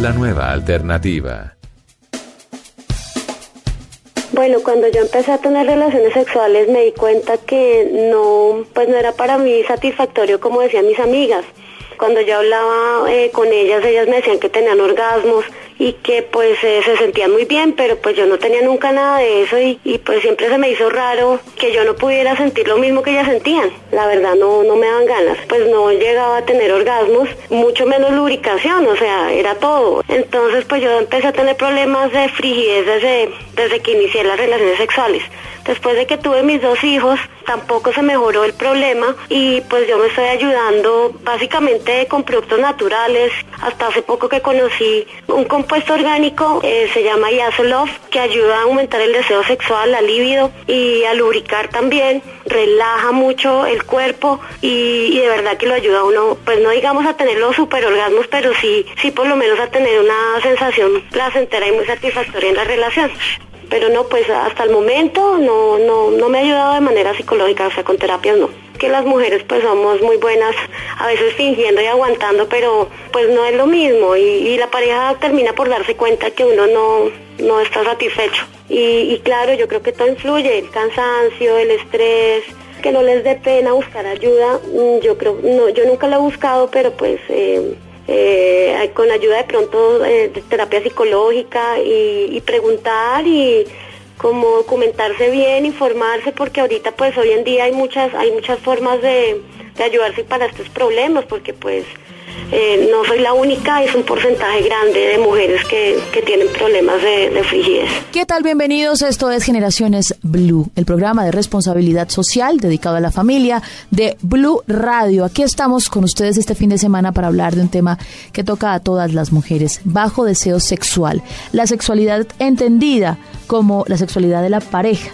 La nueva alternativa. Bueno, cuando yo empecé a tener relaciones sexuales me di cuenta que no, pues no era para mí satisfactorio como decían mis amigas. Cuando yo hablaba eh, con ellas, ellas me decían que tenían orgasmos y que pues eh, se sentían muy bien, pero pues yo no tenía nunca nada de eso y, y, pues siempre se me hizo raro que yo no pudiera sentir lo mismo que ellas sentían. La verdad no, no me daban ganas, pues no llegaba a tener orgasmos, mucho menos lubricación, o sea, era todo. Entonces pues yo empecé a tener problemas de frigidez desde, desde que inicié las relaciones sexuales. Después de que tuve mis dos hijos, tampoco se mejoró el problema y pues yo me estoy ayudando básicamente con productos naturales. Hasta hace poco que conocí un compuesto orgánico, eh, se llama Yaselov, que ayuda a aumentar el deseo sexual, la libido y a lubricar también, relaja mucho el cuerpo y, de verdad que lo ayuda a uno, pues no digamos a tener los superorgasmos, pero sí, sí por lo menos a tener una sensación placentera y muy satisfactoria en la relación pero no, pues hasta el momento no, no, no me ha ayudado de manera psicológica, o sea, con terapias no. Que las mujeres pues somos muy buenas, a veces fingiendo y aguantando, pero pues no es lo mismo y, y la pareja termina por darse cuenta que uno no, no está satisfecho. Y, y claro, yo creo que todo influye, el cansancio, el estrés, que no les dé pena buscar ayuda, yo creo, no, yo nunca la he buscado, pero pues... Eh, eh, con ayuda de pronto eh, de terapia psicológica y, y, preguntar y como documentarse bien, informarse, porque ahorita pues hoy en día hay muchas, hay muchas formas de, de ayudarse para estos problemas, porque pues eh, no soy la única, es un porcentaje grande de mujeres que, que tienen problemas de, de, frigidez. ¿Qué tal? Bienvenidos. Esto es Generaciones Blue, el programa de responsabilidad social dedicado a la familia de Blue Radio. Aquí estamos con ustedes este fin de semana para hablar de un tema que toca a todas las mujeres, bajo deseo sexual, la sexualidad entendida como la sexualidad de la pareja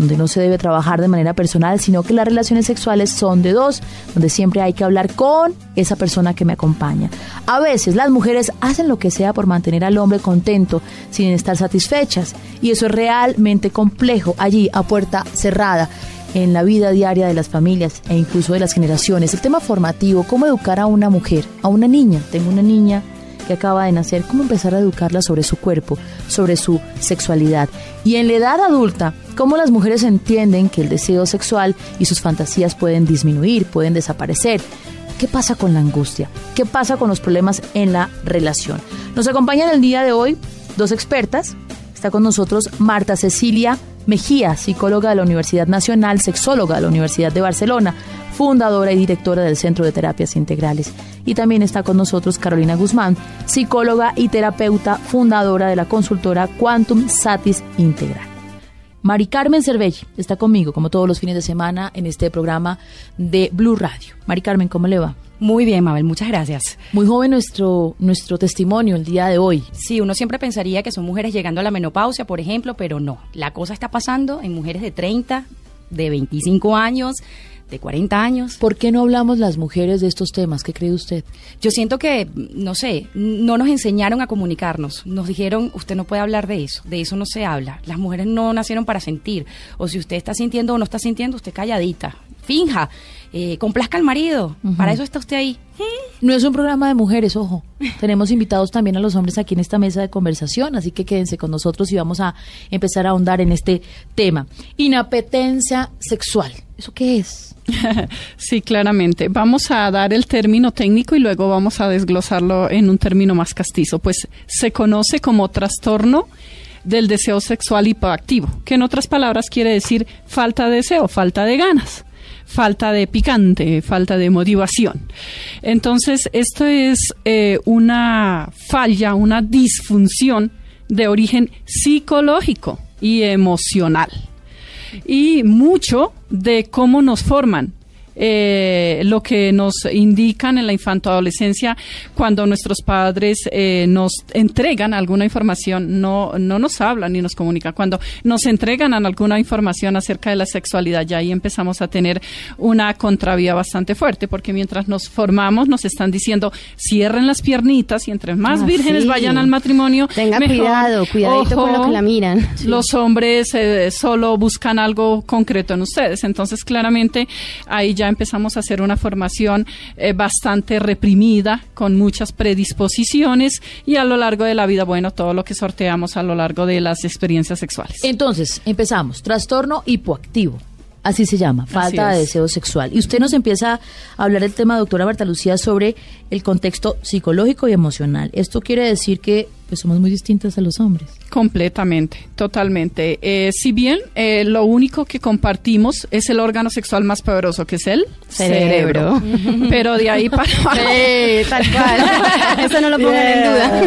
donde no se debe trabajar de manera personal, sino que las relaciones sexuales son de dos, donde siempre hay que hablar con esa persona que me acompaña. A veces las mujeres hacen lo que sea por mantener al hombre contento sin estar satisfechas, y eso es realmente complejo allí a puerta cerrada en la vida diaria de las familias e incluso de las generaciones. El tema formativo, cómo educar a una mujer, a una niña. Tengo una niña que acaba de nacer, cómo empezar a educarla sobre su cuerpo, sobre su sexualidad. Y en la edad adulta, cómo las mujeres entienden que el deseo sexual y sus fantasías pueden disminuir, pueden desaparecer. ¿Qué pasa con la angustia? ¿Qué pasa con los problemas en la relación? Nos acompañan el día de hoy dos expertas. Está con nosotros Marta Cecilia Mejía, psicóloga de la Universidad Nacional, sexóloga de la Universidad de Barcelona, fundadora y directora del Centro de Terapias Integrales. Y también está con nosotros Carolina Guzmán, psicóloga y terapeuta, fundadora de la consultora Quantum Satis Integral. Mari Carmen Cervelli está conmigo, como todos los fines de semana, en este programa de Blue Radio. Mari Carmen, ¿cómo le va? Muy bien, Mabel, muchas gracias. Muy joven nuestro, nuestro testimonio el día de hoy. Sí, uno siempre pensaría que son mujeres llegando a la menopausia, por ejemplo, pero no. La cosa está pasando en mujeres de 30, de 25 años, de 40 años. ¿Por qué no hablamos las mujeres de estos temas? ¿Qué cree usted? Yo siento que, no sé, no nos enseñaron a comunicarnos. Nos dijeron, usted no puede hablar de eso, de eso no se habla. Las mujeres no nacieron para sentir. O si usted está sintiendo o no está sintiendo, usted calladita. Finja, eh, complazca al marido. Uh -huh. Para eso está usted ahí. No es un programa de mujeres, ojo. Tenemos invitados también a los hombres aquí en esta mesa de conversación, así que quédense con nosotros y vamos a empezar a ahondar en este tema. Inapetencia sexual ¿Eso qué es? sí, claramente. Vamos a dar el término técnico y luego vamos a desglosarlo en un término más castizo. Pues se conoce como trastorno del deseo sexual hipoactivo, que en otras palabras quiere decir falta de deseo, falta de ganas falta de picante, falta de motivación. Entonces, esto es eh, una falla, una disfunción de origen psicológico y emocional. Y mucho de cómo nos forman eh, lo que nos indican en la infantoadolescencia cuando nuestros padres eh, nos entregan alguna información, no, no nos hablan ni nos comunican, cuando nos entregan alguna información acerca de la sexualidad, ya ahí empezamos a tener una contravía bastante fuerte, porque mientras nos formamos nos están diciendo cierren las piernitas y entre más Ah, vírgenes sí. vayan al matrimonio, Tenga mejor. cuidado, cuidadito con lo que la miran. Los hombres eh, solo buscan algo concreto en ustedes. Entonces, claramente, ahí ya empezamos a hacer una formación eh, bastante reprimida, con muchas predisposiciones y a lo largo de la vida, bueno, todo lo que sorteamos a lo largo de las experiencias sexuales. Entonces, empezamos. Trastorno hipoactivo. Así se llama, falta de deseo sexual. Y usted nos empieza a hablar del tema, doctora Marta Lucía, sobre el contexto psicológico y emocional. Esto quiere decir que pues somos muy distintas a los hombres. Completamente, totalmente. Eh, si bien eh, lo único que compartimos es el órgano sexual más poderoso, que es el Cerebro. Pero de ahí para abajo. Sí, tal cual. Eso no lo pongan en duda.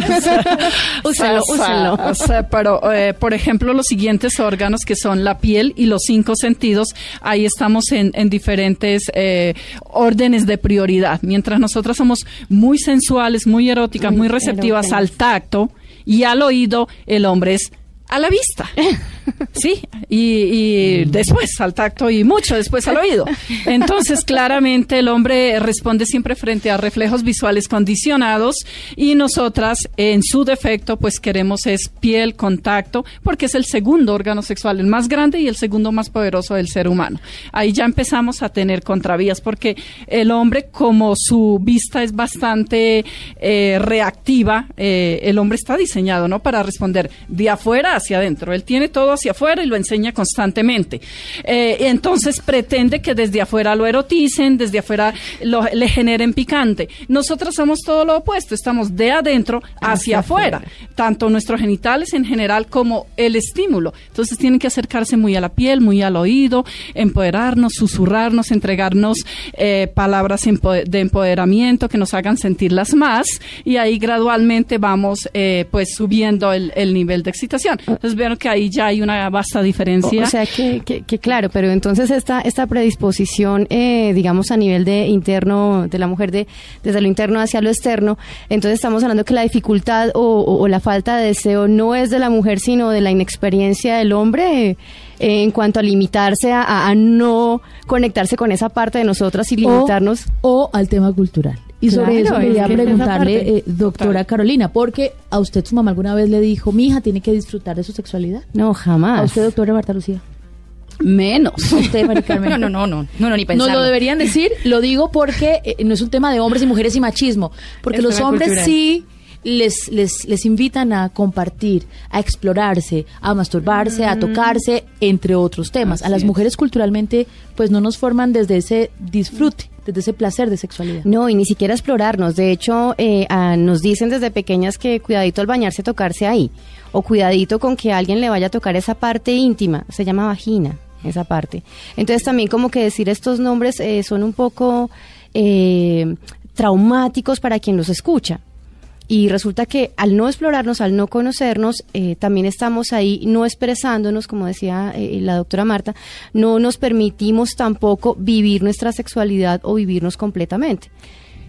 úsenlo, O sea, o sea, pero, eh, por ejemplo, los siguientes órganos que son la piel y los cinco sentidos, ahí estamos en, en diferentes eh, órdenes de prioridad. Mientras nosotras somos muy sensuales, muy eróticas, muy receptivas al tacto y al oído, el hombre es a la vista. Sí, y, y después al tacto y mucho después al oído. Entonces, claramente el hombre responde siempre frente a reflejos visuales condicionados y nosotras, en su defecto, pues queremos es piel, contacto, porque es el segundo órgano sexual, el más grande y el segundo más poderoso del ser humano. Ahí ya empezamos a tener contravías, porque el hombre, como su vista es bastante eh, reactiva, eh, el hombre está diseñado, ¿no? Para responder de afuera hacia adentro. Él tiene todo hacia afuera y lo enseña constantemente. Eh, entonces pretende que desde afuera lo eroticen, desde afuera lo- le generen picante. Nosotros somos todo lo opuesto, estamos de adentro hacia, afuera, tanto nuestros genitales en general como el estímulo. Entonces tienen que acercarse muy a la piel, muy al oído, empoderarnos, susurrarnos, entregarnos eh, palabras de empoderamiento que nos hagan sentirlas más y ahí gradualmente vamos eh, pues subiendo el, el nivel de excitación. Entonces veo que ahí ya hay una vasta diferencia. O sea que, que, que claro, pero entonces esta, esta predisposición, eh, digamos, a nivel de interno de la mujer, de desde lo interno hacia lo externo, entonces estamos hablando que la dificultad o, o- la falta de deseo no es de la mujer, sino de la inexperiencia del hombre en cuanto a limitarse a, a- a no conectarse con esa parte de nosotras y limitarnos. O, o al tema cultural. Y sobre eso es quería que preguntarle, eh, doctora Carolina, porque a usted su mamá alguna vez le dijo, mi hija tiene que disfrutar de su sexualidad. No, jamás. A usted, doctora Marta Lucía. Menos. Usted. No, no, no, no, no, no, ni Nos pensarlo. lo deberían decir, lo digo porque eh, no es un tema de hombres y mujeres y machismo, porque Es los hombres cultural. sí les, les, les invitan a compartir, a explorarse, a masturbarse, a tocarse, entre otros temas. a las mujeres culturalmente, pues no nos forman desde ese disfrute, desde ese placer de sexualidad. No, y ni siquiera explorarnos. De hecho, eh, ah, nos dicen desde pequeñas que cuidadito al bañarse, tocarse ahí. O cuidadito con que alguien le vaya a tocar esa parte íntima. Se llama vagina, esa parte. Entonces también como que decir estos nombres eh, son un poco eh, traumáticos para quien los escucha. Y resulta que al no explorarnos, al no conocernos, eh, también estamos ahí no expresándonos, como decía eh, la doctora Marta, no nos permitimos tampoco vivir nuestra sexualidad o vivirnos completamente.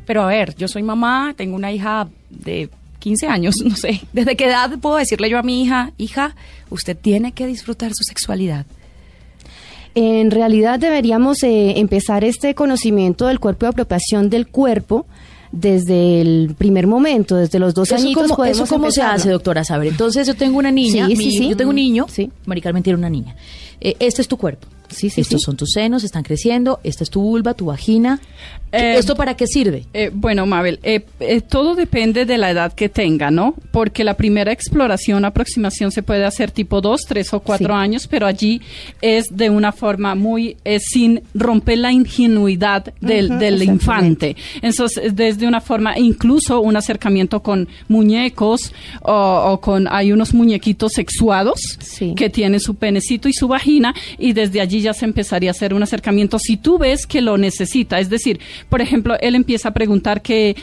Pero a ver, yo soy mamá, tengo una hija de 15 años, no sé. ¿Desde qué edad puedo decirle yo a mi hija, hija, usted tiene que disfrutar su sexualidad? En realidad deberíamos eh, empezar este conocimiento del cuerpo y apropiación del cuerpo desde el primer momento, desde los dos ¿Eso añitos cómo, podemos eso cómo se hace, doctora? Saber. Entonces yo tengo una niña, Sí, mi- sí, sí. yo tengo un niño, Sí. Mari Carmen tiene una niña. Eh, este es tu cuerpo. Sí, sí, Estos sí. son tus senos, están creciendo, esta es tu vulva, tu vagina. Eh, ¿Esto para qué sirve? Eh, bueno, Mabel, eh, eh, todo depende de la edad que tenga, ¿no? Porque la primera exploración, aproximación se puede hacer tipo 2, 3 o 4 Sí. años, pero allí es de una forma muy sin romper la ingenuidad del, del infante. Entonces, desde una forma, incluso un acercamiento con muñecos o, o con, hay unos muñequitos sexuados Sí. que tienen su penecito y su vagina y desde allí ya se empezaría a hacer un acercamiento si tú ves que lo necesita. Es decir, por ejemplo, él empieza a preguntar que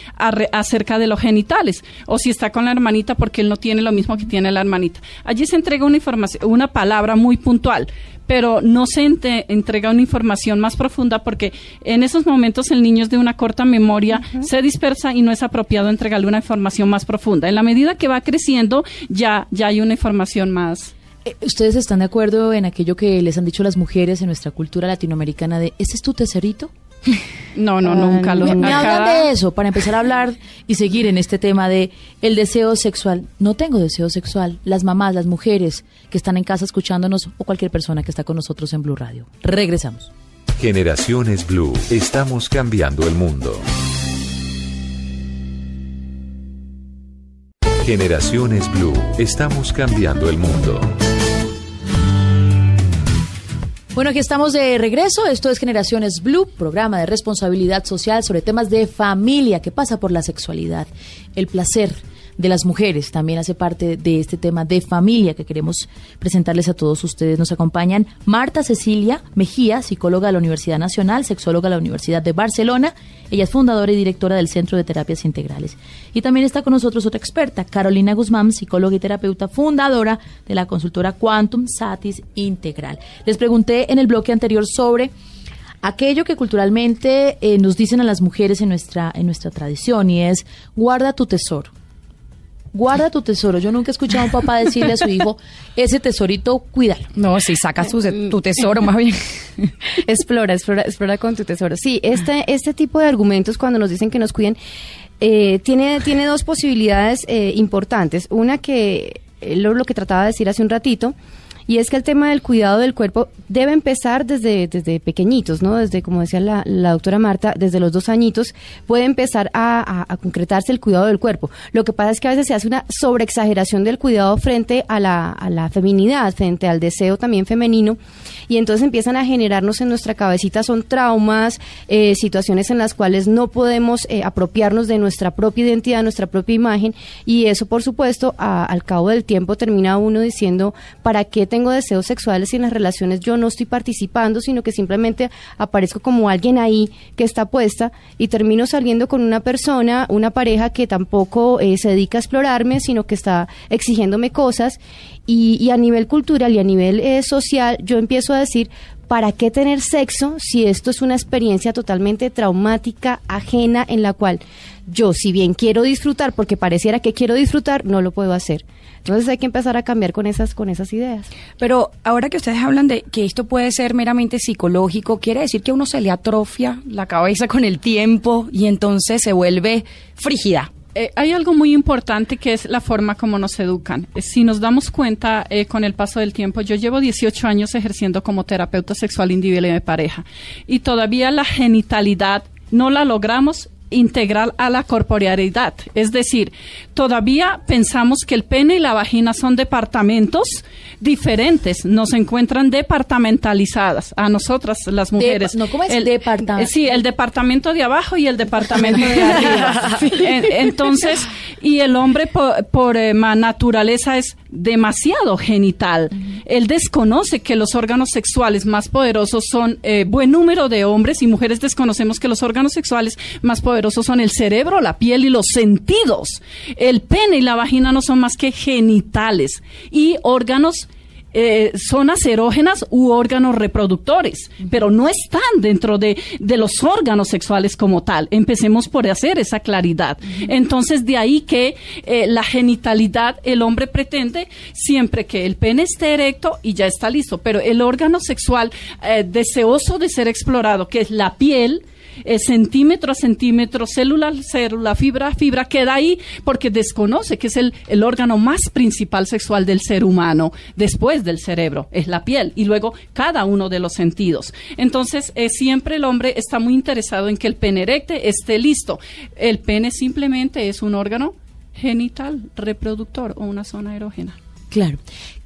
acerca de los genitales o si está con la hermanita porque él no tiene lo mismo que tiene la hermanita. Allí se entrega una información, una palabra muy puntual pero no se ente- entrega una información más profunda porque en esos momentos el niño es de una corta memoria, se dispersa y no es apropiado entregarle una información más profunda. En la medida que va creciendo, ya, ya hay una información más. Eh, ¿Ustedes están de acuerdo en aquello que les han dicho las mujeres en nuestra cultura latinoamericana de ¿ese es tu tesorito? No, no, Ah, nunca lo Me, me hablan de eso para empezar a hablar y seguir en este tema de el deseo sexual. No tengo deseo sexual. Las mamás, las mujeres que están en casa escuchándonos o cualquier persona que está con nosotros en Blue Radio. Regresamos. Generaciones Blue. Estamos cambiando el mundo. Generaciones Blue. Estamos cambiando el mundo. Bueno, aquí estamos de regreso. Esto es Generaciones Blue, programa de responsabilidad social sobre temas de familia que pasa por la sexualidad, el placer de las mujeres. También hace parte de este tema de familia que queremos presentarles a todos ustedes. Nos acompañan Marta Cecilia Mejía, psicóloga de la Universidad Nacional, sexóloga de la Universidad de Barcelona. Ella es fundadora y directora del Centro de Terapias Integrales. Y también está con nosotros otra experta, Carolina Guzmán, psicóloga y terapeuta, fundadora de la consultora Quantum Satis Integral. Les pregunté en el bloque anterior sobre aquello que culturalmente eh, nos dicen a las mujeres en nuestra, en nuestra tradición y es guarda tu tesoro. Guarda tu tesoro. Yo nunca he escuchado a un papá decirle a su hijo, ese tesorito, cuídalo. No, si sacas tu, tu tesoro, más bien. explora, explora, explora con tu tesoro. Sí, este, este tipo de argumentos cuando nos dicen que nos cuiden, eh, tiene, tiene dos posibilidades eh, importantes. Una que eh, lo, lo que trataba de decir hace un ratito, y es que el tema del cuidado del cuerpo debe empezar desde, desde pequeñitos, ¿no? Desde, como decía la, doctora Marta, desde los dos añitos puede empezar a, concretarse el cuidado del cuerpo. Lo que pasa es que a veces se hace una sobreexageración del cuidado frente a la, a la feminidad, frente al deseo también femenino, y entonces empiezan a generarnos en nuestra cabecita son traumas, eh, situaciones en las cuales no podemos eh, apropiarnos de nuestra propia identidad, nuestra propia imagen, y eso, por supuesto, al cabo del tiempo termina uno diciendo, ¿para qué tengo deseos sexuales si en las relaciones yo no estoy participando, sino que simplemente aparezco como alguien ahí que está puesta y termino saliendo con una persona, una pareja que tampoco eh, se dedica a explorarme, sino que está exigiéndome cosas y, y a nivel cultural y a nivel eh, social yo empiezo a decir, ¿para qué tener sexo si esto es una experiencia totalmente traumática, ajena, en la cual yo, si bien quiero disfrutar, porque pareciera que quiero disfrutar, no lo puedo hacer? Entonces hay que empezar a cambiar con esas, con esas ideas. Pero ahora que ustedes hablan de que esto puede ser meramente psicológico, quiere decir que a uno se le atrofia la cabeza con el tiempo y entonces se vuelve frígida. Eh, hay algo muy importante que es la forma como nos educan. Eh, Si nos damos cuenta eh, con el paso del tiempo, yo llevo 18 años ejerciendo como terapeuta sexual individual y de pareja y todavía la genitalidad no la logramos integral a la corporealidad. Es decir, todavía pensamos que el pene y la vagina son departamentos diferentes, nos encuentran departamentalizadas a nosotras las mujeres. no, ¿cómo es? El- Departa- eh, Sí, el departamento de abajo y el departamento de arriba. En- Entonces, y el hombre por, por, eh, naturaleza es demasiado genital. Él desconoce que los órganos sexuales más poderosos son eh, buen número de hombres y mujeres desconocemos que los órganos sexuales más poderosos son el cerebro, la piel y los sentidos. El pene y la vagina no son más que genitales y órganos eh, zonas erógenas u órganos reproductores, pero no están dentro de, de los órganos sexuales como tal. Empecemos por hacer esa claridad. Entonces, de ahí que eh, la genitalidad, el hombre pretende siempre que el pene esté erecto y ya está listo, pero el órgano sexual eh, deseoso de ser explorado, que es la piel, eh, centímetro a centímetro, célula a célula, fibra a fibra, queda ahí porque desconoce que es el, el órgano más principal sexual del ser humano, después del cerebro, es la piel, y luego cada uno de los sentidos. Entonces, eh, siempre el hombre está muy interesado en que el pene erecte esté listo. El pene simplemente es un órgano genital, reproductor o una zona erógena. Claro.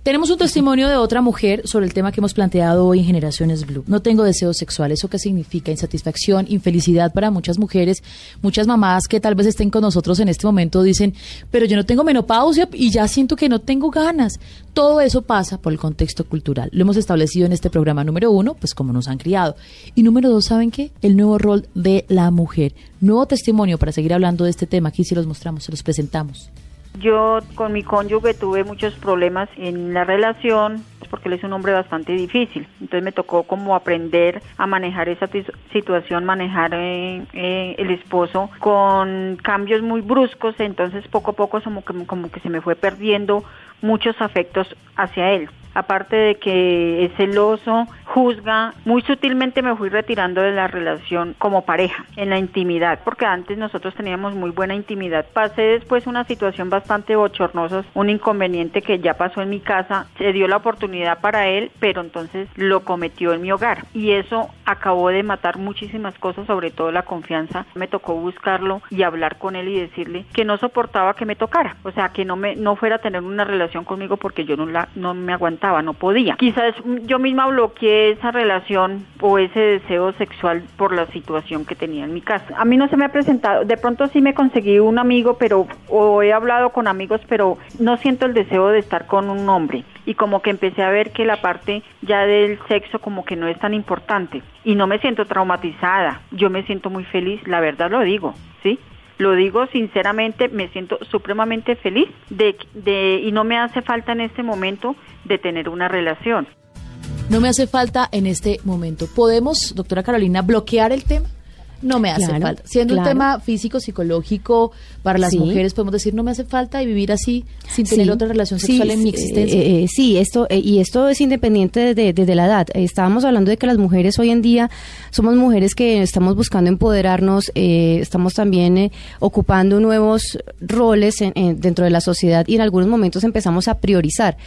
Tenemos un testimonio de otra mujer sobre el tema que hemos planteado hoy en Generaciones Blue. No tengo deseo sexual. ¿Eso qué significa? Insatisfacción, infelicidad para muchas mujeres. Muchas mamás que tal vez estén con nosotros en este momento dicen, pero yo no tengo menopausia y ya siento que no tengo ganas. Todo eso pasa por el contexto cultural. Lo hemos establecido en este programa número uno, pues como nos han criado. Y número dos, ¿saben qué? El nuevo rol de la mujer. Nuevo testimonio para seguir hablando de este tema. Aquí se los mostramos, se los presentamos. Yo con mi cónyuge tuve muchos problemas en la relación porque él es un hombre bastante difícil. Entonces me tocó como aprender a manejar esa situación, manejar eh, eh, el esposo con cambios muy bruscos. Entonces poco a poco como que, como que se me fue perdiendo muchos afectos hacia él aparte de que es celoso, juzga, muy sutilmente me fui retirando de la relación como pareja, en la intimidad, porque antes nosotros teníamos muy buena intimidad. Pasé después una situación bastante bochornosa, un inconveniente que ya pasó en mi casa, se dio la oportunidad para él, pero entonces lo cometió en mi hogar y eso acabó de matar muchísimas cosas, sobre todo la confianza. Me tocó buscarlo y hablar con él y decirle que no soportaba que me tocara, o sea, que no me no fuera a tener una relación conmigo porque yo no la no me aguantaba no podía. Quizás yo misma bloqueé esa relación o ese deseo sexual por la situación que tenía en mi casa. A mí no se me ha presentado, de pronto sí me conseguí un amigo, pero o he hablado con amigos, pero no siento el deseo de estar con un hombre y como que empecé a ver que la parte ya del sexo como que no es tan importante y no me siento traumatizada, yo me siento muy feliz, la verdad lo digo, ¿sí? Lo digo sinceramente, me siento supremamente feliz de, de, y no me hace falta en este momento de tener una relación. No me hace falta en este momento. ¿Podemos, doctora Carolina, bloquear el tema? no me hace falta. Siendo un tema físico, psicológico, para las mujeres podemos decir no me hace falta y vivir así sin tener otra relación sexual en mi existencia. Eh, eh, sí, esto eh, y esto es independiente de, de, la edad. estábamos hablando de que las mujeres hoy en día somos mujeres que estamos buscando empoderarnos, estamos también ocupando nuevos roles dentro de la sociedad y en algunos momentos empezamos a priorizar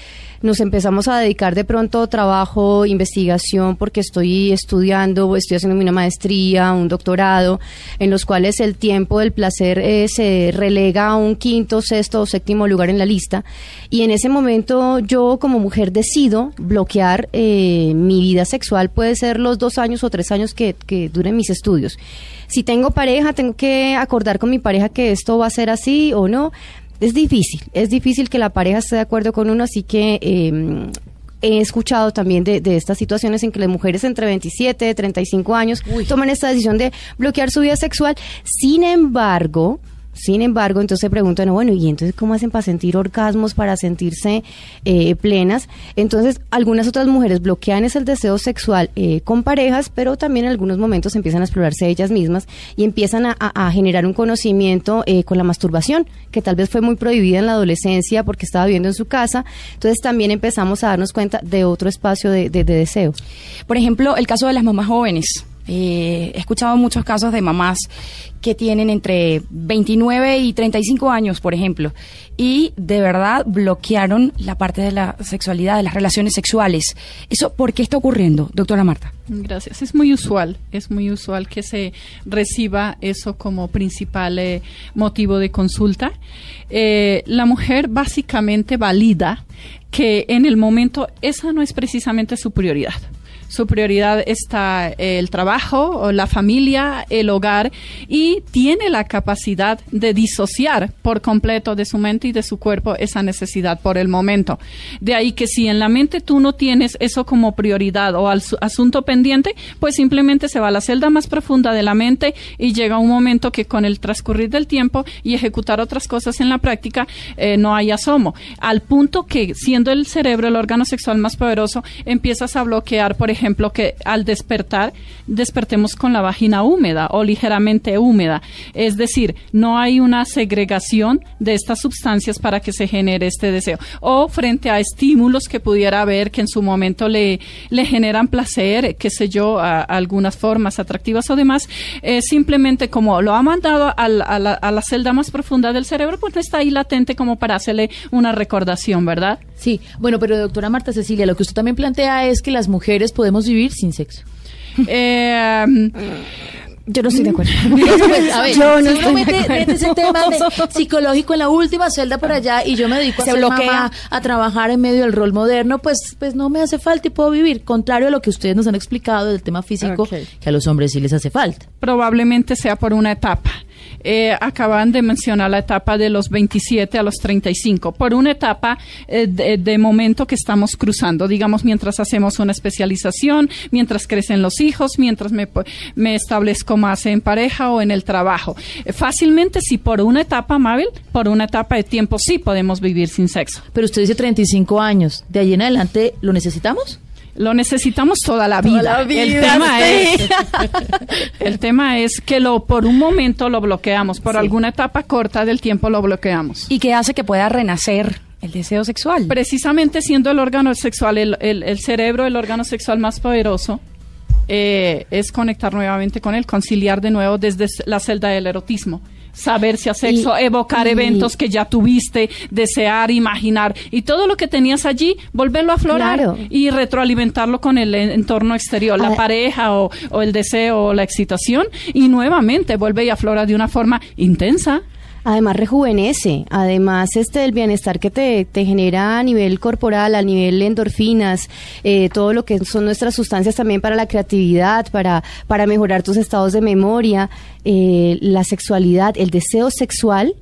nos empezamos a dedicar de pronto trabajo, investigación, porque estoy estudiando, estoy haciendo una maestría, un doctorado, en los cuales el tiempo del placer eh, se relega a un quinto, sexto o séptimo lugar en la lista. Y en ese momento yo como mujer decido bloquear eh, mi vida sexual, puede ser los dos años o tres años que, que duren mis estudios. Si tengo pareja, tengo que acordar con mi pareja que esto va a ser así o no es difícil, es difícil que la pareja esté de acuerdo con uno, así que em, he escuchado también de, estas situaciones en que las mujeres entre 27 y 35 años toman esta decisión de bloquear su vida sexual. Sin embargo, sin embargo, entonces se preguntan, bueno, ¿y entonces cómo hacen para sentir orgasmos, para sentirse eh, plenas? Entonces, algunas otras mujeres bloquean ese deseo sexual eh, con parejas, pero también en algunos momentos empiezan a explorarse ellas mismas y empiezan a, generar un conocimiento eh, con la masturbación, que tal vez fue muy prohibida en la adolescencia porque estaba viviendo en su casa. Entonces, también empezamos a darnos cuenta de otro espacio de deseo. Por ejemplo, el caso de las mamás jóvenes eh, he escuchado muchos casos de mamás que tienen entre 29 y 35 años, por ejemplo, y de verdad bloquearon la parte de la sexualidad, de las relaciones sexuales. ¿Eso por qué está ocurriendo, doctora Marta? Gracias. Es muy usual, es muy usual que se reciba eso como principal eh, motivo de consulta. Eh, la mujer básicamente valida que en el momento esa no es precisamente su prioridad su prioridad está el trabajo, la familia, el hogar y tiene la capacidad de disociar por completo de su mente y de su cuerpo esa necesidad por el momento. De ahí que si en la mente tú no tienes eso como prioridad o al asunto pendiente, pues simplemente se va a la celda más profunda de la mente y llega un momento que con el transcurrir del tiempo y ejecutar otras cosas en la práctica eh, no hay asomo. Al punto que siendo el cerebro el órgano sexual más poderoso, empiezas a bloquear, por ejemplo, ejemplo, que al despertar despertemos con la vagina húmeda o ligeramente húmeda. Es decir, no hay una segregación de estas sustancias para que se genere este deseo. O frente a estímulos que pudiera haber que en su momento le, le generan placer, qué sé yo, a, algunas formas atractivas o demás, eh, simplemente como lo ha mandado a la, a la celda más profunda del cerebro, pues está ahí latente como para hacerle una recordación, ¿verdad? Sí, bueno, pero doctora Marta Cecilia, lo que usted también plantea es que las mujeres podemos vivir sin sexo. Eh, yo no estoy de acuerdo. Pues, a ver, yo no estoy ese tema psicológico en la última celda por allá y yo me dedico a, ser mamá, a trabajar en medio del rol moderno, pues, pues no me hace falta y puedo vivir. Contrario a lo que ustedes nos han explicado del tema físico, que a los hombres sí les hace falta. Probablemente sea por una etapa eh, acaban de mencionar la etapa de los 27 a los 35, por una etapa eh, de, momento que estamos cruzando, digamos, mientras hacemos una especialización, mientras crecen los hijos, mientras me, me establezco más en pareja o en el trabajo. Eh, fácilmente, si por una etapa, Mabel, por una etapa de tiempo sí podemos vivir sin sexo. Pero usted dice 35 años, ¿de ahí en adelante lo necesitamos? Lo necesitamos toda la vida. el tema es el tema es que lo por un momento lo bloqueamos, por alguna etapa corta del tiempo lo bloqueamos. ¿Y qué hace que pueda renacer el deseo sexual? Precisamente siendo el órgano sexual, el, el, cerebro, el órgano sexual más poderoso, eh, es conectar nuevamente con él, conciliar de nuevo desde la celda del erotismo saber si a sexo, evocar eventos que ya tuviste, desear, imaginar y todo lo que tenías allí, volverlo a aflorar y retroalimentarlo con el entorno exterior, la pareja o, o, el deseo o la excitación y nuevamente vuelve y aflora de una forma intensa además rejuvenece, además este el bienestar que te, te genera a nivel corporal, a nivel endorfinas, eh, todo lo que son nuestras sustancias también para la creatividad, para, para mejorar tus estados de memoria, eh, la sexualidad, el deseo sexual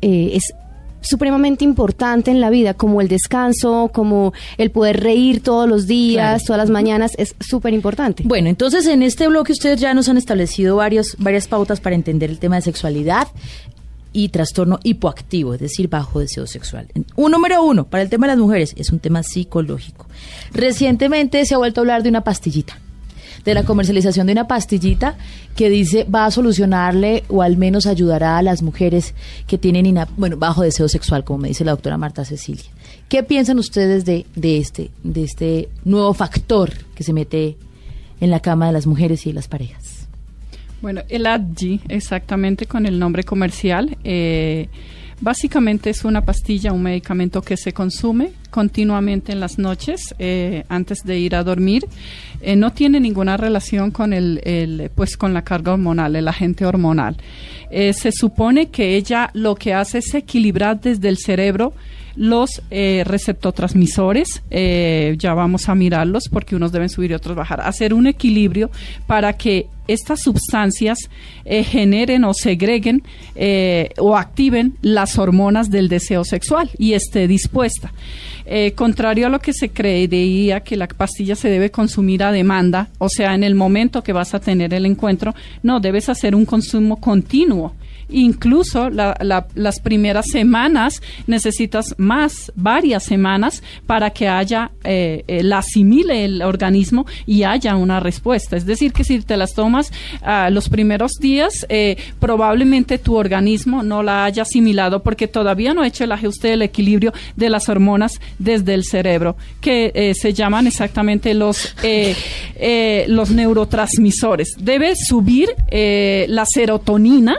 eh, es supremamente importante en la vida, como el descanso, como el poder reír todos los días, todas las mañanas, es súper importante. Bueno, entonces en este bloque ustedes ya nos han establecido varios, varias pautas para entender el tema de sexualidad y trastorno hipoactivo, es decir, bajo deseo sexual. Un número uno, para el tema de las mujeres, es un tema psicológico. Recientemente se ha vuelto a hablar de una pastillita, de la comercialización de una pastillita que dice va a solucionarle o al menos ayudará a las mujeres que tienen bueno, bajo deseo sexual, como me dice la doctora Marta Cecilia. ¿Qué piensan ustedes de, de, este, de este nuevo factor que se mete en la cama de las mujeres y de las parejas? Bueno, el Adji, exactamente con el nombre comercial, eh, básicamente es una pastilla, un medicamento que se consume continuamente en las noches eh, antes de ir a dormir. Eh, no tiene ninguna relación con el, pues con la carga hormonal, el agente hormonal. se supone que ella lo que hace es equilibrar desde el cerebro los eh, receptotransmisores, eh, ya vamos a mirarlos porque unos deben subir y otros bajar, hacer un equilibrio para que estas sustancias eh, generen o segreguen o activen las hormonas del deseo sexual y esté dispuesta. contrario a lo que se creería que la pastilla se debe consumir a demanda, o sea, en el momento que vas a tener el encuentro, no, debes hacer un consumo continuo Incluso las primeras semanas necesitas más, varias semanas para que haya, eh, eh, la asimile el organismo y haya una respuesta. Es decir, que si te las tomas ah, los primeros días, eh, probablemente tu organismo no la haya asimilado porque todavía no ha hecho el ajuste del equilibrio de las hormonas desde el cerebro, que se llaman exactamente los, los neurotransmisores. Debe subir la serotonina,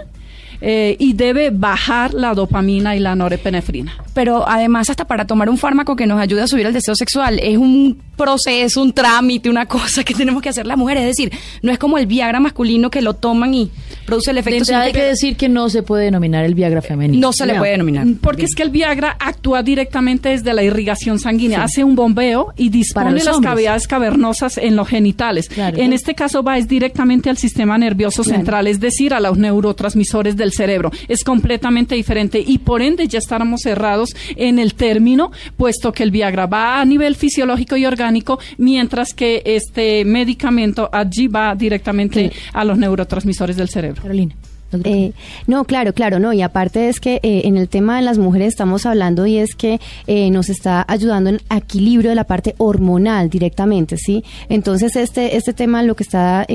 eh, y debe bajar la dopamina y la norepinefrina. Pero además hasta para tomar un fármaco que nos ayude a subir el deseo sexual es un proceso, un trámite, una cosa que tenemos que hacer las mujeres. Es decir, no es como el Viagra masculino que lo toman y produce el efecto. hay que decir que no se puede denominar el Viagra femenino. No se le puede denominar. Porque es que el Viagra actúa directamente desde la irrigación sanguínea, hace un bombeo y dispone las cavidades cavernosas en los genitales. En este caso va es directamente al sistema nervioso central, es decir, a los neurotransmisores del cerebro. Es completamente diferente y por ende ya estábamos cerrados en el término, puesto que el Viagra va a nivel fisiológico y orgánico mientras que este medicamento allí va directamente a los neurotransmisores del cerebro. Carolina. Eh, no, claro, claro, no. Y aparte es que eh, en el tema de las mujeres estamos hablando y es que eh, nos está ayudando en equilibrio de la parte hormonal directamente, ¿sí? Entonces este este tema, lo que está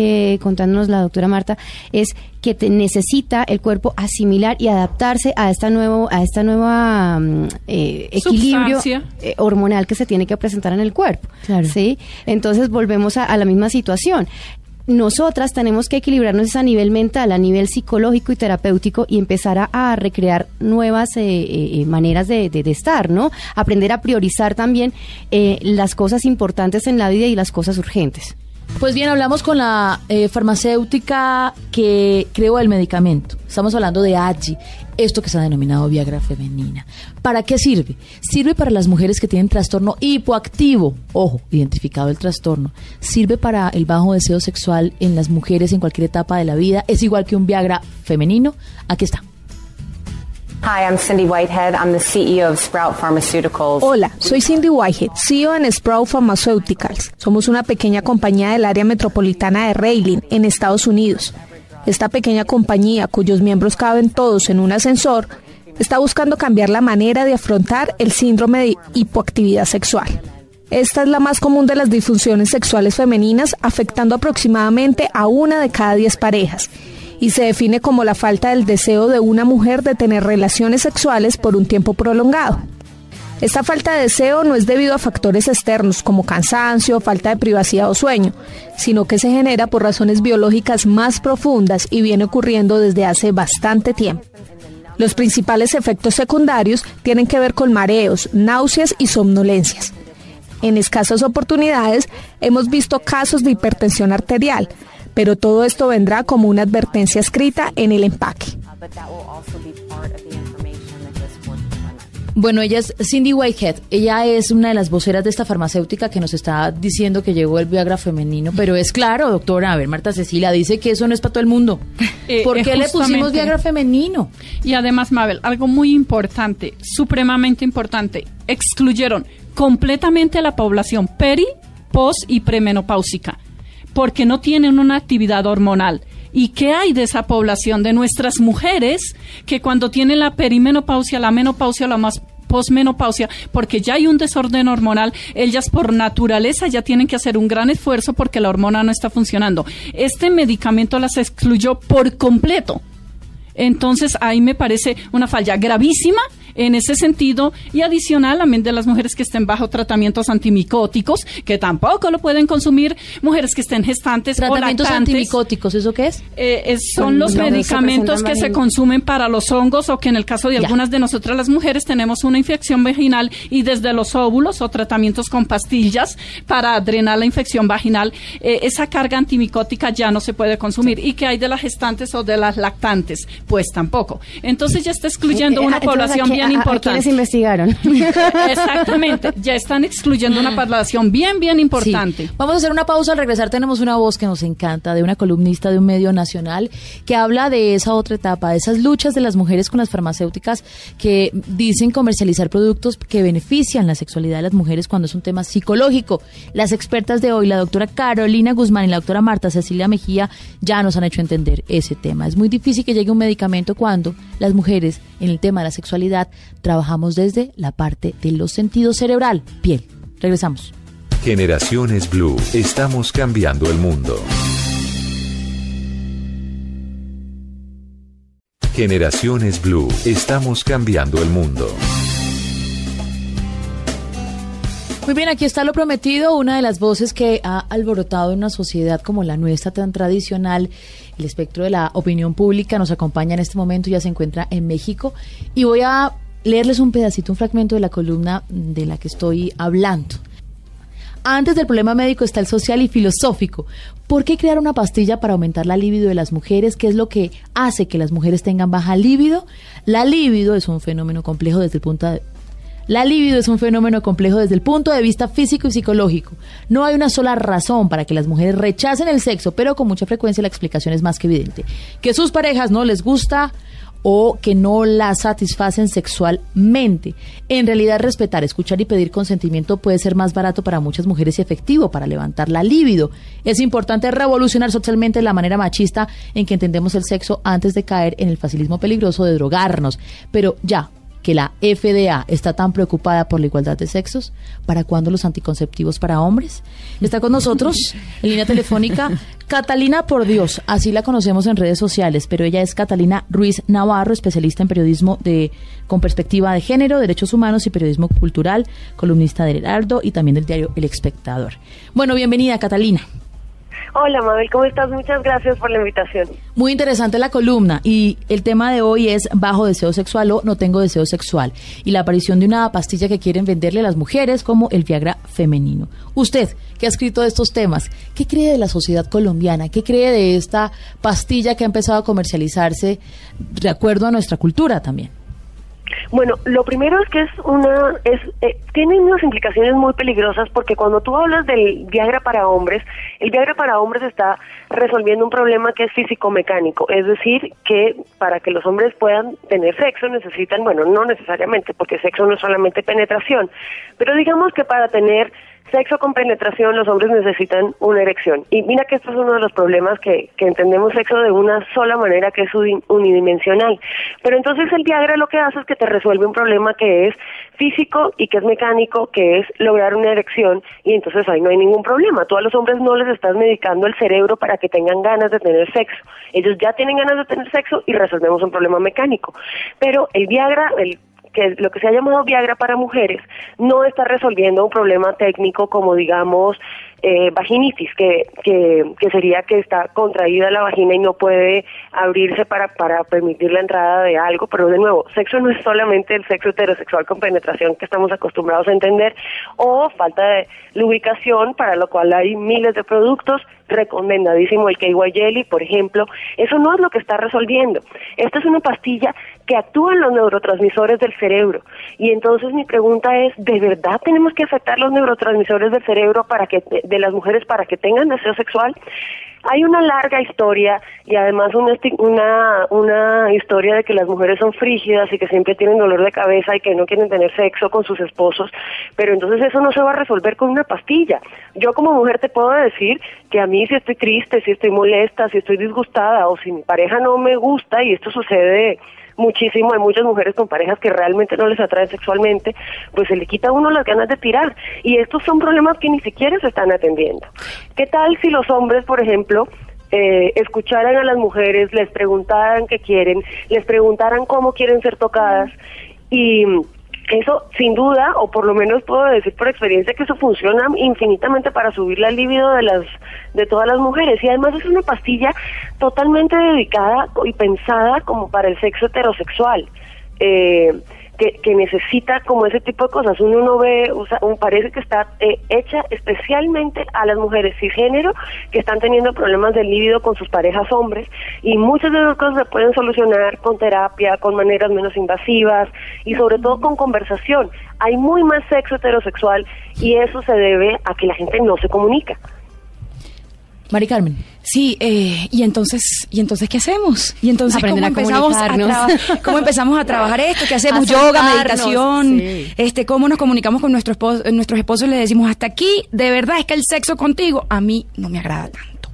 contándonos la doctora Marta, es que te necesita el cuerpo asimilar y adaptarse a esta nuevo a esta nueva mm, equilibrio hormonal que se tiene que presentar en el cuerpo, claro. ¿sí? Entonces volvemos a la misma situación nosotras tenemos que equilibrarnos a nivel mental, a nivel psicológico y terapéutico y empezar a, recrear nuevas eh, eh, maneras de, estar, ¿no? Aprender a priorizar también eh, las cosas importantes en la vida y las cosas urgentes. Pues bien, hablamos con la farmacéutica que creó el medicamento. Estamos hablando de AGI esto que se ha denominado Viagra femenina. ¿Para qué sirve? Sirve para las mujeres que tienen trastorno hipoactivo. Ojo, identificado el trastorno. Sirve para el bajo deseo sexual en las mujeres en cualquier etapa de la vida. Es igual que un Viagra femenino. Aquí está. Hi, I'm Cindy Whitehead. I'm the CEO of Sprout Pharmaceuticals. Hola, soy Cindy Whitehead, CEO en Sprout Pharmaceuticals. Somos una pequeña compañía del área metropolitana de Rayling, en Estados Unidos. Esta pequeña compañía, cuyos miembros caben todos en un ascensor, está buscando cambiar la manera de afrontar el síndrome de hipoactividad sexual. Esta es la más común de las disfunciones sexuales femeninas, afectando aproximadamente a una de cada diez parejas, y se define como la falta del deseo de una mujer de tener relaciones sexuales por un tiempo prolongado. Esta falta de deseo no es debido a factores externos como cansancio, falta de privacidad o sueño, sino que se genera por razones biológicas más profundas y viene ocurriendo desde hace bastante tiempo. Los principales efectos secundarios tienen que ver con mareos, náuseas y somnolencias. En escasas oportunidades hemos visto casos de hipertensión arterial, pero todo esto vendrá como una advertencia escrita en el empaque. Bueno, ella es Cindy Whitehead. Ella es una de las voceras de esta farmacéutica que nos está diciendo que llegó el Viagra femenino. Pero es claro, doctora. A ver, Marta Cecilia dice que eso no es para todo el mundo. Eh, ¿Por qué le pusimos Viagra femenino? Y además, Mabel, algo muy importante, supremamente importante. Excluyeron completamente a la población peri, pos y premenopáusica porque no tienen una actividad hormonal. ¿Y qué hay de esa población de nuestras mujeres que cuando tienen la perimenopausia, la menopausia, la más posmenopausia, porque ya hay un desorden hormonal, ellas por naturaleza ya tienen que hacer un gran esfuerzo porque la hormona no está funcionando. Este medicamento las excluyó por completo. Entonces ahí me parece una falla gravísima en ese sentido y adicional también de las mujeres que estén bajo tratamientos antimicóticos que tampoco lo pueden consumir mujeres que estén gestantes tratamientos antimicóticos eso qué es, eh, son los medicamentos que se consumen para los hongos o que en el caso de algunas de nosotras las mujeres tenemos una infección vaginal y desde los óvulos o tratamientos con pastillas para drenar la infección vaginal eh, esa carga antimicótica ya no se puede consumir y que hay de las gestantes o de las lactantes pues tampoco. Entonces ya está excluyendo eh, una población bien importante. investigaron? Exactamente, ya están excluyendo una población bien, bien importante. Vamos a hacer una pausa, al regresar tenemos una voz que nos encanta, de una columnista de un medio nacional, que habla de esa otra etapa, de esas luchas de las mujeres con las farmacéuticas que dicen comercializar productos que benefician la sexualidad de las mujeres cuando es un tema psicológico. Las expertas de hoy, la doctora Carolina Guzmán y la doctora Marta Cecilia Mejía, ya nos han hecho entender ese tema. Es muy difícil que llegue un medicamento cuando las mujeres en el tema de la sexualidad trabajamos desde la parte de los sentidos cerebral, piel. Regresamos. Generaciones Blue, estamos cambiando el mundo. Generaciones Blue, estamos cambiando el mundo. Muy bien, aquí está lo prometido, una de las voces que ha alborotado en una sociedad como la nuestra tan tradicional. El espectro de la opinión pública nos acompaña en este momento, ya se encuentra en México. Y voy a leerles un pedacito, un fragmento de la columna de la que estoy hablando. Antes del problema médico está el social y filosófico. ¿Por qué crear una pastilla para aumentar la libido de las mujeres? ¿Qué es lo que hace que las mujeres tengan baja libido? La libido es un fenómeno complejo desde el punto de la libido es un fenómeno complejo desde el punto de vista físico y psicológico. No hay una sola razón para que las mujeres rechacen el sexo, pero con mucha frecuencia la explicación es más que evidente. Que sus parejas no les gusta o que no la satisfacen sexualmente. En realidad, respetar, escuchar y pedir consentimiento puede ser más barato para muchas mujeres y efectivo para levantar la libido. Es importante revolucionar socialmente la manera machista en que entendemos el sexo antes de caer en el facilismo peligroso de drogarnos. Pero ya, que la FDA está tan preocupada por la igualdad de sexos? ¿Para cuándo los anticonceptivos para hombres? Está con nosotros en línea telefónica Catalina por Dios, así la conocemos en redes sociales, pero ella es Catalina Ruiz Navarro, especialista en periodismo de con perspectiva de género, derechos humanos y periodismo cultural, columnista del Heraldo y también del diario El Espectador. Bueno, bienvenida Catalina. Hola Mabel, ¿cómo estás? Muchas gracias por la invitación. Muy interesante la columna y el tema de hoy es bajo deseo sexual o no tengo deseo sexual y la aparición de una pastilla que quieren venderle a las mujeres como el Viagra femenino. Usted, que ha escrito estos temas, ¿qué cree de la sociedad colombiana? ¿Qué cree de esta pastilla que ha empezado a comercializarse de acuerdo a nuestra cultura también? Bueno, lo primero es que es una, es, eh, tiene unas implicaciones muy peligrosas porque cuando tú hablas del Viagra para hombres, el Viagra para hombres está resolviendo un problema que es físico-mecánico, es decir, que para que los hombres puedan tener sexo necesitan, bueno, no necesariamente, porque sexo no es solamente penetración, pero digamos que para tener sexo con penetración, los hombres necesitan una erección. Y mira que esto es uno de los problemas que, que entendemos sexo de una sola manera, que es unidimensional. Pero entonces el Viagra lo que hace es que te resuelve un problema que es físico y que es mecánico, que es lograr una erección, y entonces ahí no hay ningún problema. Tú a los hombres no les estás medicando el cerebro para que tengan ganas de tener sexo. Ellos ya tienen ganas de tener sexo y resolvemos un problema mecánico. Pero el Viagra, el que lo que se ha llamado Viagra para mujeres no está resolviendo un problema técnico como digamos eh, vaginitis, que, que, que, sería que está contraída la vagina y no puede abrirse para, para permitir la entrada de algo, pero de nuevo, sexo no es solamente el sexo heterosexual con penetración que estamos acostumbrados a entender, o falta de lubricación, para lo cual hay miles de productos, recomendadísimo el KY por ejemplo, eso no es lo que está resolviendo. Esta es una pastilla que actúa en los neurotransmisores del cerebro. Y entonces mi pregunta es, ¿de verdad tenemos que afectar los neurotransmisores del cerebro para que de las mujeres para que tengan deseo sexual? Hay una larga historia y además una, una, una historia de que las mujeres son frígidas y que siempre tienen dolor de cabeza y que no quieren tener sexo con sus esposos, pero entonces eso no se va a resolver con una pastilla. Yo como mujer te puedo decir que a mí si estoy triste, si estoy molesta, si estoy disgustada o si mi pareja no me gusta y esto sucede muchísimo, hay muchas mujeres con parejas que realmente no les atraen sexualmente, pues se le quita a uno las ganas de tirar. Y estos son problemas que ni siquiera se están atendiendo. ¿Qué tal si los hombres, por ejemplo, eh, escucharan a las mujeres, les preguntaran qué quieren, les preguntaran cómo quieren ser tocadas y eso sin duda, o por lo menos puedo decir por experiencia que eso funciona infinitamente para subir la libido de las de todas las mujeres y además es una pastilla totalmente dedicada y pensada como para el sexo heterosexual. Eh, que, necesita como ese tipo de cosas. Uno no ve, un, parece que está eh, hecha especialmente a las mujeres cisgénero que están teniendo problemas de líbido con sus parejas hombres y muchas de esas cosas se pueden solucionar con terapia, con maneras menos invasivas y sobre todo con conversación. Hay muy más sexo heterosexual y eso se debe a que la gente no se comunica. Mari Carmen. Sí, eh, y entonces, y entonces qué hacemos? Y entonces cómo empezamos a, cómo empezamos a trabajar esto, qué hacemos yoga, meditación, este, cómo nos comunicamos con nuestros esposos, nuestros esposos le decimos hasta aquí, de verdad es que el sexo contigo a mí no me agrada tanto.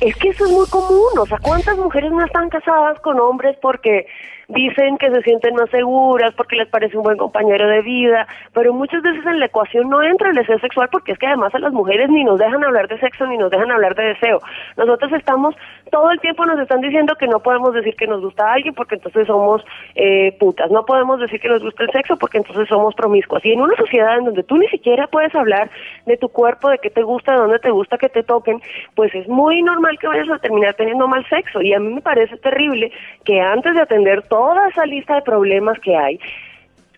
Es que eso es muy común, o sea, ¿cuántas mujeres no están casadas con hombres porque dicen que se sienten más seguras porque les parece un buen compañero de vida, pero muchas veces en la ecuación no entra el deseo sexual porque es que además a las mujeres ni nos dejan hablar de sexo ni nos dejan hablar de deseo. Nosotros estamos, todo el tiempo nos están diciendo que no podemos decir que nos gusta a alguien porque entonces somos eh, putas, no podemos decir que nos gusta el sexo porque entonces somos promiscuas. Y en una sociedad en donde tú ni siquiera puedes hablar de tu cuerpo, de qué te gusta, de dónde te gusta que te toquen, pues es muy normal que vayas a terminar teniendo mal sexo. Y a mí me parece terrible que antes de atender todo toda esa lista de problemas que hay,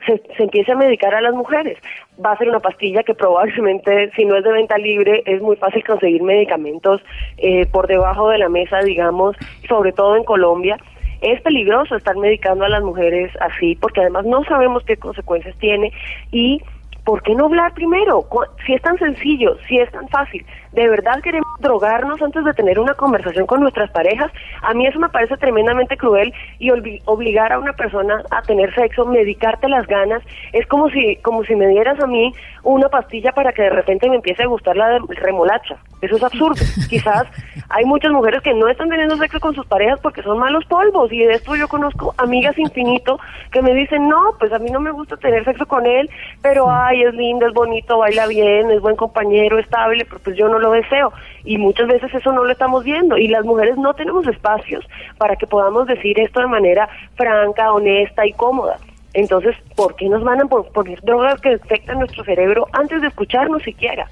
se, empiece a medicar a las mujeres. Va a ser una pastilla que probablemente, si no es de venta libre, es muy fácil conseguir medicamentos eh, por debajo de la mesa, digamos, sobre todo en Colombia. Es peligroso estar medicando a las mujeres así, porque además no sabemos qué consecuencias tiene y ¿por qué no hablar primero? Si es tan sencillo, si es tan fácil, ¿de verdad queremos drogarnos antes de tener una conversación con nuestras parejas? A mí eso me parece tremendamente cruel y obligar a una persona a tener sexo, medicarte las ganas, es como si, como si me dieras a mí una pastilla para que de repente me empiece a gustar la remolacha. Eso es absurdo. Quizás hay muchas mujeres que no están teniendo sexo con sus parejas porque son malos polvos y de esto yo conozco amigas infinito que me dicen, no, pues a mí no me gusta tener sexo con él, pero ay, es lindo, es bonito, baila bien, es buen compañero, estable, pero pues yo no lo deseo. Y muchas veces eso no lo estamos viendo y las mujeres no tenemos espacios para que podamos decir esto de manera franca, honesta y cómoda. Entonces, ¿por qué nos van a poner drogas que afectan nuestro cerebro antes de escucharnos siquiera?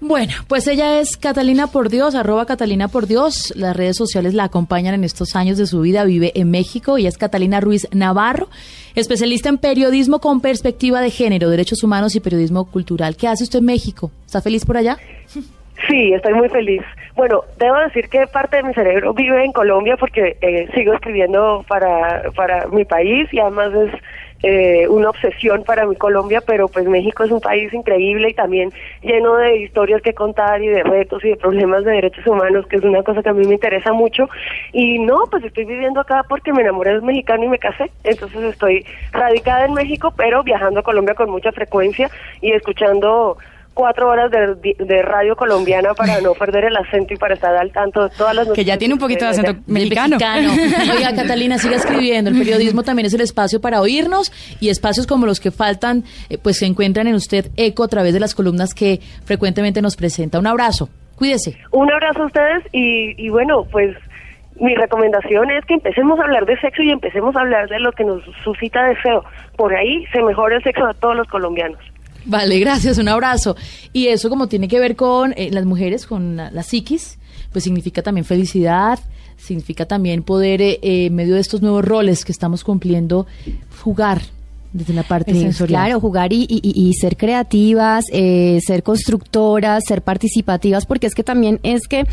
Bueno, pues ella es Catalina por Dios, arroba Catalina por Dios. Las redes sociales la acompañan en estos años de su vida. Vive en México y es Catalina Ruiz Navarro, especialista en periodismo con perspectiva de género, derechos humanos y periodismo cultural. ¿Qué hace usted en México? ¿Está feliz por allá? Sí, estoy muy feliz. Bueno, debo decir que parte de mi cerebro vive en Colombia porque eh, sigo escribiendo para, para mi país y además es eh, una obsesión para mi Colombia, pero pues México es un país increíble y también lleno de historias que contar y de retos y de problemas de derechos humanos, que es una cosa que a mí me interesa mucho. Y no, pues estoy viviendo acá porque me enamoré de un mexicano y me casé. Entonces estoy radicada en México, pero viajando a Colombia con mucha frecuencia y escuchando cuatro horas de, radio colombiana para no perder el acento y para estar al tanto de todas las Que ya tiene un poquito de acento mexicano. Oiga, Catalina, siga escribiendo. El periodismo también es el espacio para oírnos y espacios como los que faltan, eh, pues se encuentran en usted eco a través de las columnas que frecuentemente nos presenta. Un abrazo. Cuídese. Un abrazo a ustedes y, y bueno, pues mi recomendación es que empecemos a hablar de sexo y empecemos a hablar de lo que nos suscita deseo. Por ahí se mejora el sexo de todos los colombianos. Vale, gracias, un abrazo. Y eso como tiene que ver con eh, las mujeres, con la, psiquis, pues significa también felicidad, significa también poder, eh, eh, en medio de estos nuevos roles que estamos cumpliendo, jugar, desde la parte sensorial. Claro, jugar y, y, ser creativas, eh, ser constructoras, ser participativas, porque es que también es que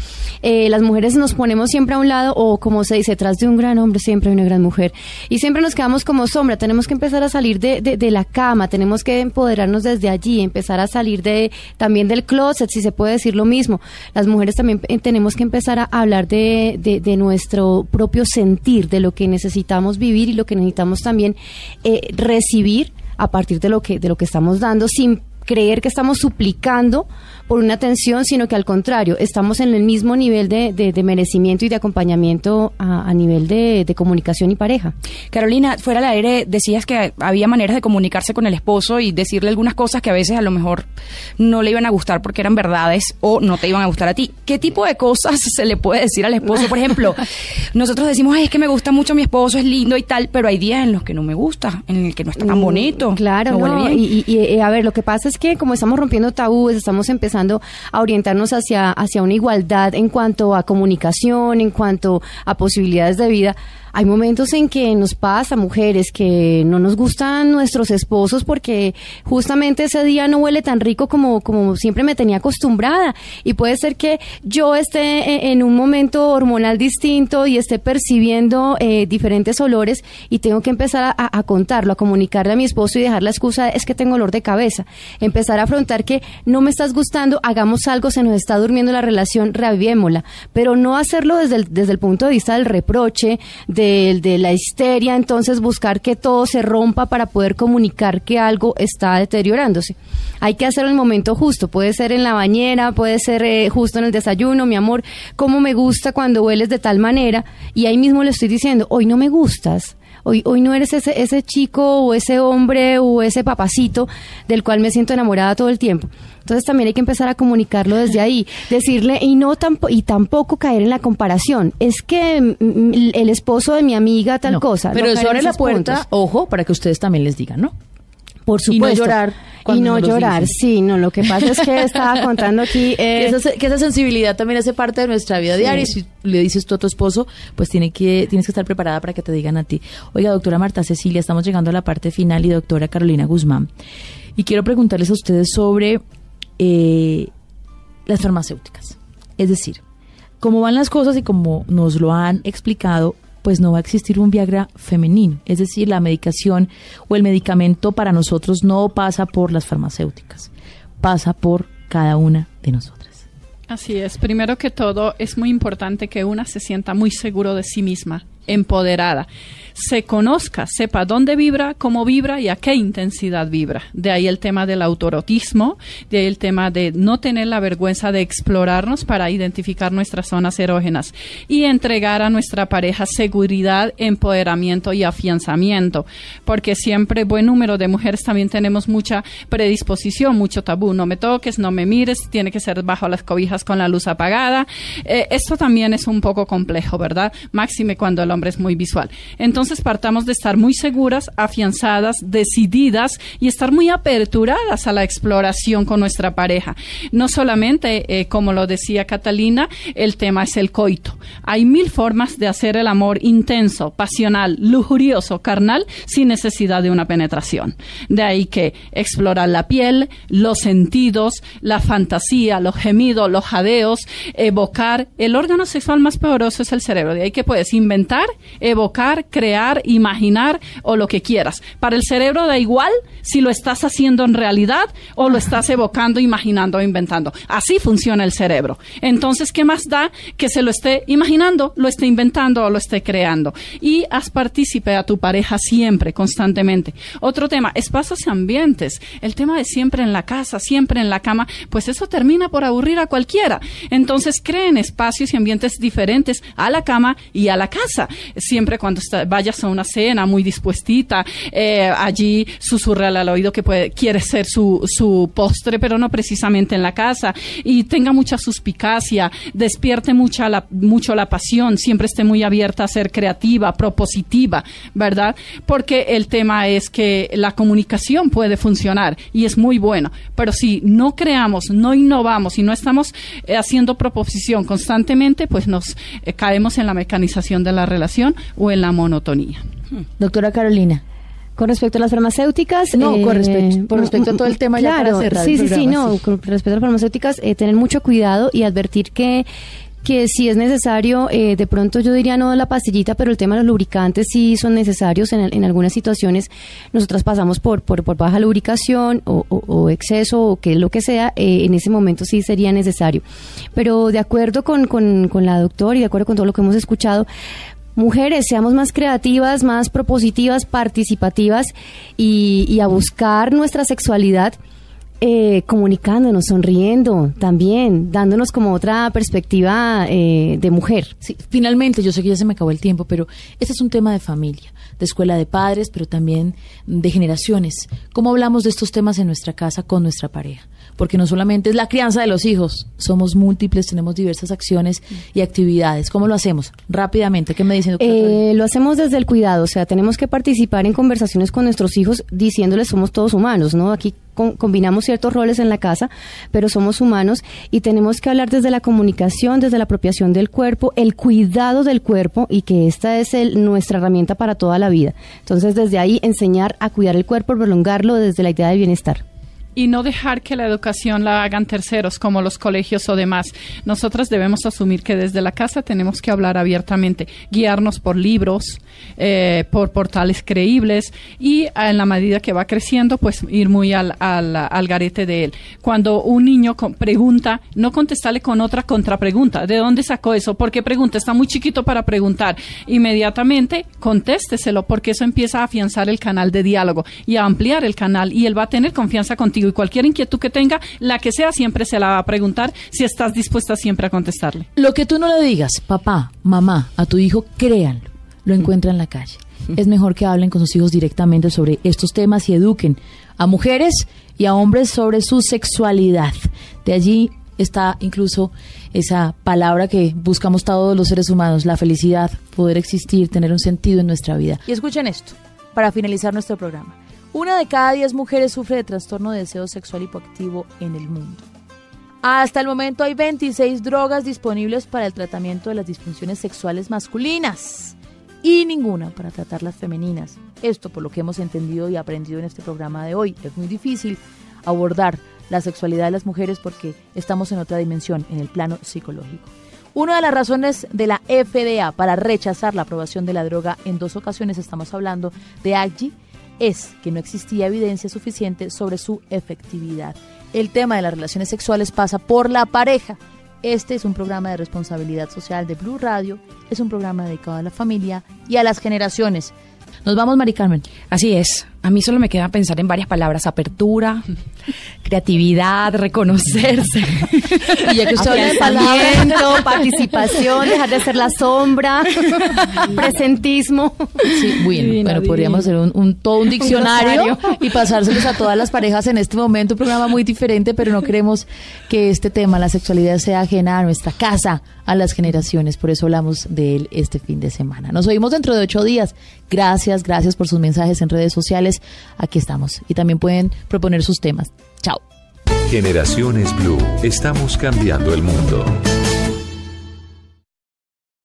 eh, las mujeres nos ponemos siempre a un lado, o como se dice, detrás de un gran hombre siempre hay una gran mujer. Y siempre nos quedamos como sombra, tenemos que empezar a salir de, de, la cama, tenemos que empoderarnos desde allí, empezar a salir de también del closet, si se puede decir lo mismo. Las mujeres también eh, tenemos que empezar a hablar de, de, nuestro propio sentir, de lo que necesitamos vivir y lo que necesitamos también eh, recibir a partir de lo que de lo que estamos dando sin creer que estamos suplicando por una atención, sino que al contrario, estamos en el mismo nivel de, de, merecimiento y de acompañamiento a, nivel de, de, comunicación y pareja. Carolina, fuera del aire decías que había maneras de comunicarse con el esposo y decirle algunas cosas que a veces a lo mejor no le iban a gustar porque eran verdades o no te iban a gustar a ti. ¿Qué tipo de cosas se le puede decir al esposo? Por ejemplo, nosotros decimos, Ay, es que me gusta mucho mi esposo, es lindo y tal, pero hay días en los que no me gusta, en el que no está tan mm, bonito. Claro, Y, y, eh, a ver, lo que pasa es que como estamos rompiendo tabúes, estamos empezando a orientarnos hacia, hacia una igualdad en cuanto a comunicación, en cuanto a posibilidades de vida, hay momentos en que nos pasa, mujeres, que no nos gustan nuestros esposos porque justamente ese día no huele tan rico como, como siempre me tenía acostumbrada. Y puede ser que yo esté e, en un momento hormonal distinto y esté percibiendo eh, diferentes olores y tengo que empezar a, contarlo, a comunicarle a mi esposo y dejar la excusa es que tengo olor de cabeza. Empezar a afrontar que no me estás gustando, hagamos algo, se nos está durmiendo la relación, reaviémosla. Pero no hacerlo desde el, desde el punto de vista del reproche, la histeria, entonces buscar que todo se rompa para poder comunicar que algo está deteriorándose. Hay que hacerlo en el momento justo, puede ser en la bañera, puede ser eh, justo en el desayuno, mi amor, cómo me gusta cuando hueles de tal manera, y ahí mismo le estoy diciendo, hoy no me gustas, Hoy, hoy no eres ese, ese chico o ese hombre o ese papacito del cual me siento enamorada todo el tiempo. Entonces también hay que empezar a comunicarlo desde ahí, decirle y no tampoco y tampoco caer en la comparación. Es que mm, mm, el esposo de mi amiga tal cosa. Pero eso abre la puerta, ojo, para que ustedes también les digan, ¿no? Por supuesto. Y no llorar. Y no llorar, sí, no, lo que pasa es que estaba contando aquí... Eh, que, esa, sensibilidad también hace parte de nuestra vida diaria y si le dices tú a tu esposo, pues tiene que, tienes que estar preparada para que te digan a ti. Oiga, doctora Marta Cecilia, estamos llegando a la parte final y doctora Carolina Guzmán. Y quiero preguntarles a ustedes sobre eh, las farmacéuticas. Es decir, cómo van las cosas y como nos lo han explicado, pues no va a existir un Viagra femenino. Es decir, la medicación o el medicamento para nosotros no pasa por las farmacéuticas, pasa por cada una de nosotras. Así es. Primero que todo, es muy importante que una se sienta muy seguro de sí misma, empoderada se conozca, sepa dónde vibra, cómo vibra y a qué intensidad vibra. De ahí el tema del autorotismo, de ahí el tema de no tener la vergüenza de explorarnos para identificar nuestras zonas erógenas y entregar a nuestra pareja seguridad, empoderamiento y afianzamiento, porque siempre buen número de mujeres también tenemos mucha predisposición, mucho tabú, no me toques, no me mires, tiene que ser bajo las cobijas con la luz apagada. Eh, esto también es un poco complejo, ¿verdad? Máxime cuando el hombre es muy visual. Entonces, entonces partamos de estar muy seguras, afianzadas, decididas y estar muy aperturadas a la exploración con nuestra pareja. No solamente, eh, como lo decía Catalina, el tema es el coito. Hay mil formas de hacer el amor intenso, pasional, lujurioso, carnal, sin necesidad de una penetración. De ahí que explorar la piel, los sentidos, la fantasía, los gemidos, los jadeos, evocar. El órgano sexual más poderoso es el cerebro. De ahí que puedes inventar, evocar, crear imaginar o lo que quieras. Para el cerebro da igual si lo estás haciendo en realidad o lo estás evocando, imaginando o inventando. Así funciona el cerebro. Entonces, ¿qué más da que se lo esté imaginando, lo esté inventando o lo esté creando? Y haz partícipe a tu pareja siempre, constantemente. Otro tema, espacios y ambientes. El tema de siempre en la casa, siempre en la cama, pues eso termina por aburrir a cualquiera. Entonces, creen espacios y ambientes diferentes a la cama y a la casa. Siempre cuando está, vayas a una cena muy dispuestita, eh, allí susurrale al oído que puede, quiere ser su, postre, pero no precisamente en la casa, y tenga mucha suspicacia, despierte mucha mucho la pasión, siempre esté muy abierta a ser creativa, propositiva, ¿verdad? Porque el tema es que la comunicación puede funcionar y es muy bueno, pero si no creamos, no innovamos y no estamos eh, haciendo proposición constantemente, pues nos eh, caemos en la mecanización de la relación o en la monotonía Doctora Carolina. Con respecto a las farmacéuticas. No, con, respecto, respecto a todo el tema claro, ya Sí, sí, sí, no. Con respecto a las farmacéuticas, eh, tener mucho cuidado y advertir que que si es necesario, eh, de pronto yo diría no la pastillita, pero el tema de los lubricantes sí son necesarios en, en algunas situaciones. Nosotras pasamos por, por, por baja lubricación o, o, exceso o que lo que sea, eh, en ese momento sí sería necesario. Pero de acuerdo con, con, con la doctora y de acuerdo con todo lo que hemos escuchado, mujeres, seamos más creativas, más propositivas, participativas y, a buscar nuestra sexualidad. Eh, comunicándonos, sonriendo también, dándonos como otra perspectiva eh, de mujer. Finalmente, yo sé que ya se me acabó el tiempo, pero este es un tema de familia, de escuela de padres, pero también de generaciones. ¿Cómo hablamos de estos temas en nuestra casa con nuestra pareja? Porque no solamente es la crianza de los hijos, somos múltiples, tenemos diversas acciones y actividades. ¿Cómo lo hacemos? Rápidamente, ¿qué me dicen? Eh, lo hacemos desde el cuidado, o sea, tenemos que participar en conversaciones con nuestros hijos diciéndoles somos todos humanos, ¿no? Aquí combinamos ciertos roles en la casa, pero somos humanos y tenemos que hablar desde la comunicación, desde la apropiación del cuerpo, el cuidado del cuerpo y que esta es nuestra herramienta para toda la vida. Entonces, desde ahí enseñar a cuidar el cuerpo, prolongarlo desde la idea de bienestar y no dejar que la educación la hagan terceros como los colegios o demás. Nosotras debemos asumir que desde la casa tenemos que hablar abiertamente, guiarnos por libros, eh, por portales creíbles y en la medida que va creciendo, pues ir muy al, al, garete de él. Cuando un niño pregunta, no contestarle con otra contrapregunta. ¿De dónde sacó eso? ¿Por qué pregunta? Está muy chiquito para preguntar. Inmediatamente contésteselo porque eso empieza a afianzar el canal de diálogo y a ampliar el canal y él va a tener confianza contigo y cualquier inquietud que tenga, la que sea, siempre se la va a preguntar si estás dispuesta siempre a contestarle. Lo que tú no le digas, papá, mamá, a tu hijo, créanlo, lo encuentra en la calle. Es mejor que hablen con sus hijos directamente sobre estos temas y eduquen a mujeres y a hombres sobre su sexualidad. De allí está incluso esa palabra que buscamos todos los seres humanos, la felicidad, poder existir, tener un sentido en nuestra vida. Y escuchen esto, para finalizar nuestro programa. Una de cada diez mujeres sufre de trastorno de deseo sexual hipoactivo en el mundo. Hasta el momento hay 26 drogas disponibles para el tratamiento de las disfunciones sexuales masculinas y ninguna para tratar las femeninas. Esto por lo que hemos entendido y aprendido en este programa de hoy. Es muy difícil abordar la sexualidad de las mujeres porque estamos en otra dimensión, en el plano psicológico. Una de las razones de la FDA para rechazar la aprobación de la droga en dos ocasiones, estamos hablando de AGI, es que no existía evidencia suficiente sobre su efectividad. El tema de las relaciones sexuales pasa por la pareja. Este es un programa de responsabilidad social de Blue Radio, es un programa dedicado a la familia y a las generaciones. Nos vamos, Mari Carmen. Así es. A mí solo me queda pensar en varias palabras: apertura, creatividad, reconocerse. Y ya que usted habla de palabras, participación, dejar de ser la sombra, presentismo. Sí, bueno, bueno podríamos hacer un, un- todo un diccionario y pasárselos a todas las parejas en este momento. Un programa muy diferente, pero no queremos que este tema, la sexualidad, sea ajena a nuestra casa, a las generaciones. Por eso hablamos de él este fin de semana. Nos oímos dentro de ocho días. Gracias, gracias por sus mensajes en redes Aquí estamos. Y también pueden proponer sus temas. Chao. Generaciones Blue. Estamos cambiando el mundo.